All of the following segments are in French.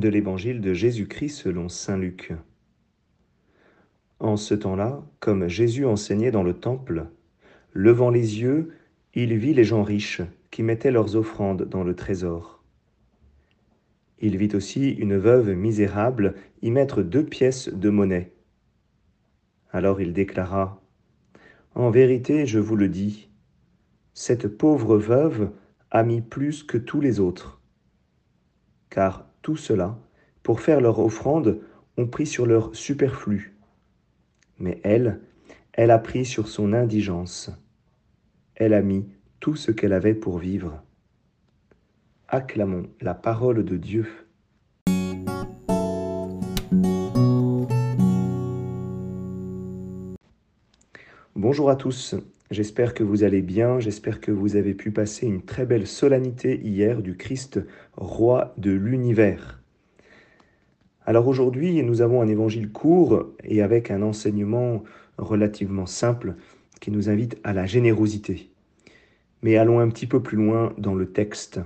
de l'évangile de Jésus-Christ selon Saint Luc. En ce temps-là, comme Jésus enseignait dans le temple, levant les yeux, il vit les gens riches qui mettaient leurs offrandes dans le trésor. Il vit aussi une veuve misérable y mettre deux pièces de monnaie. Alors il déclara, En vérité, je vous le dis, cette pauvre veuve a mis plus que tous les autres. Car tout cela, pour faire leur offrande, ont pris sur leur superflu. Mais elle, elle a pris sur son indigence. Elle a mis tout ce qu'elle avait pour vivre. Acclamons la parole de Dieu. Bonjour à tous, j'espère que vous allez bien, j'espère que vous avez pu passer une très belle solennité hier du Christ, roi de l'univers. Alors aujourd'hui, nous avons un évangile court et avec un enseignement relativement simple qui nous invite à la générosité. Mais allons un petit peu plus loin dans le texte.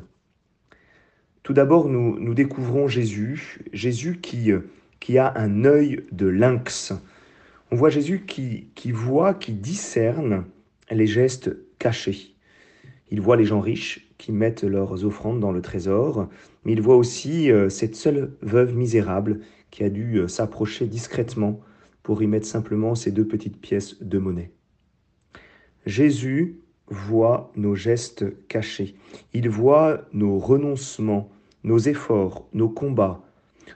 Tout d'abord, nous, nous découvrons Jésus, Jésus qui, qui a un œil de lynx. On voit Jésus qui, qui voit, qui discerne les gestes cachés. Il voit les gens riches qui mettent leurs offrandes dans le trésor, mais il voit aussi euh, cette seule veuve misérable qui a dû euh, s'approcher discrètement pour y mettre simplement ces deux petites pièces de monnaie. Jésus voit nos gestes cachés. Il voit nos renoncements, nos efforts, nos combats,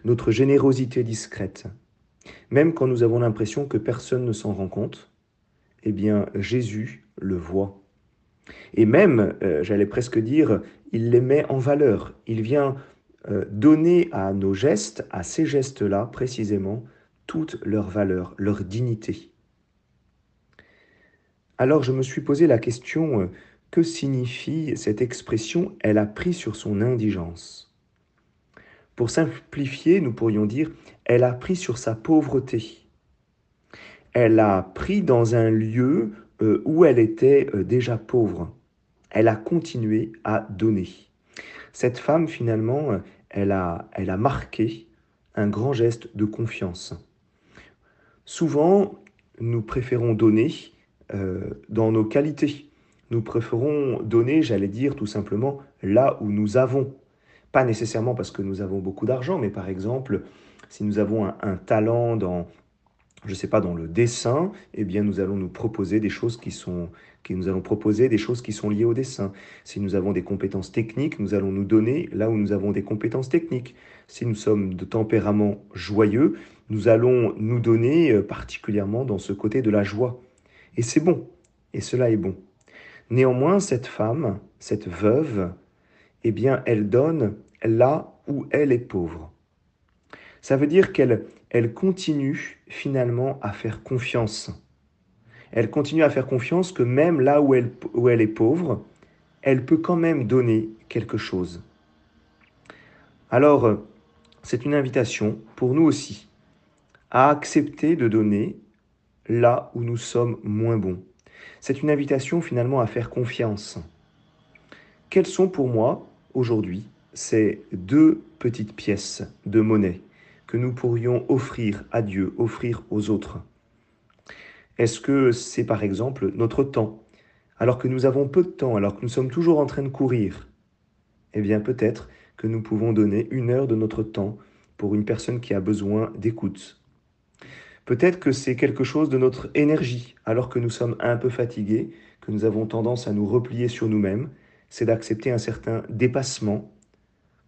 notre générosité discrète. Même quand nous avons l'impression que personne ne s'en rend compte, eh bien Jésus le voit. Et même, euh, j'allais presque dire, il les met en valeur. Il vient euh, donner à nos gestes, à ces gestes-là précisément, toute leur valeur, leur dignité. Alors je me suis posé la question, euh, que signifie cette expression Elle a pris sur son indigence Pour simplifier, nous pourrions dire Elle a pris sur sa pauvreté. Elle a pris dans un lieu euh, où elle était euh, déjà pauvre. Elle a continué à donner. Cette femme, finalement, elle a, elle a marqué un grand geste de confiance. Souvent, nous préférons donner euh, dans nos qualités. Nous préférons donner, j'allais dire tout simplement, là où nous avons. Pas nécessairement parce que nous avons beaucoup d'argent, mais par exemple, si nous avons un, talent dans, je sais pas, dans le dessin, eh bien, nous allons nous proposer des choses qui sont, qui nous allons proposer des choses qui sont liées au dessin. Si nous avons des compétences techniques, nous allons nous donner là où nous avons des compétences techniques. Si nous sommes de tempérament joyeux, nous allons nous donner euh, particulièrement dans ce côté de la joie. Et c'est bon, et cela est bon. Néanmoins, cette femme, cette veuve, eh bien, elle donne là où elle est pauvre. Ça veut dire qu'elle elle continue finalement à faire confiance. Elle continue à faire confiance que même là où elle, est pauvre, elle peut quand même donner quelque chose. Alors, c'est une invitation pour nous aussi à accepter de donner là où nous sommes moins bons. C'est une invitation finalement à faire confiance. Quelles sont pour moi aujourd'hui ces deux petites pièces de monnaie? Que nous pourrions offrir à Dieu, offrir aux autres Est-ce que c'est par exemple notre temps? Alors que nous avons peu de temps, alors que nous sommes toujours en train de courir, eh bien peut-être que nous pouvons donner une heure de notre temps pour une personne qui a besoin d'écoute, Peut-être que c'est quelque chose de notre énergie, alors que nous sommes un peu fatigués, que nous avons tendance à nous replier sur nous-mêmes, c'est d'accepter un certain dépassement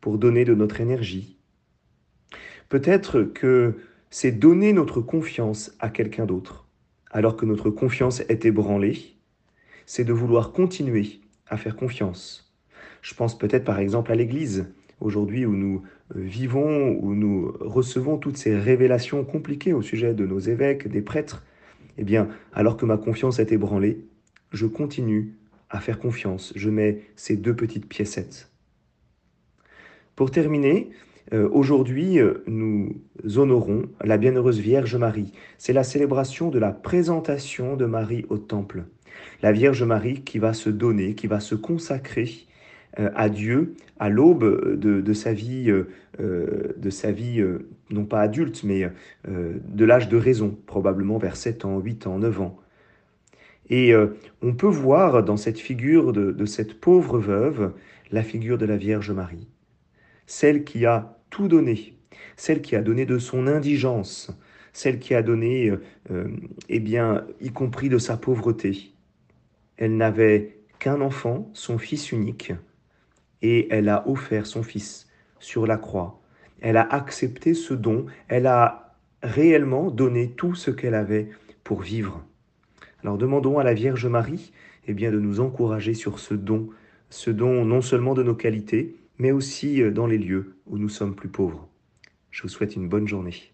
pour donner de notre énergie. Peut-être que c'est donner notre confiance à quelqu'un d'autre, alors que notre confiance est ébranlée, c'est de vouloir continuer à faire confiance. Je pense peut-être par exemple à l'Église, aujourd'hui où nous euh, vivons, où nous recevons toutes ces révélations compliquées au sujet de nos évêques, des prêtres, eh bien, alors que ma confiance est ébranlée, je continue à faire confiance. Je mets ces deux petites piécettes. Pour terminer, euh, aujourd'hui, euh, nous honorons la Bienheureuse Vierge Marie. C'est la célébration de la présentation de Marie au Temple. La Vierge Marie qui va se donner, qui va se consacrer euh, à Dieu à l'aube de, sa vie, de sa vie non pas adulte, mais de l'âge de raison, probablement vers 7 ans, 8 ans, 9 ans. Et on peut voir dans cette figure de cette pauvre veuve la figure de la Vierge Marie, celle qui a tout donné, celle qui a donné de son indigence, celle qui a donné, euh, eh bien, y compris de sa pauvreté. Elle n'avait qu'un enfant, son fils unique, et elle a offert son fils sur la croix. Elle a accepté ce don, elle a réellement donné tout ce qu'elle avait pour vivre. Alors demandons à la Vierge Marie eh bien, de nous encourager sur ce don, ce don non seulement de nos qualités, mais aussi euh, dans les lieux où nous sommes plus pauvres. Je vous souhaite une bonne journée.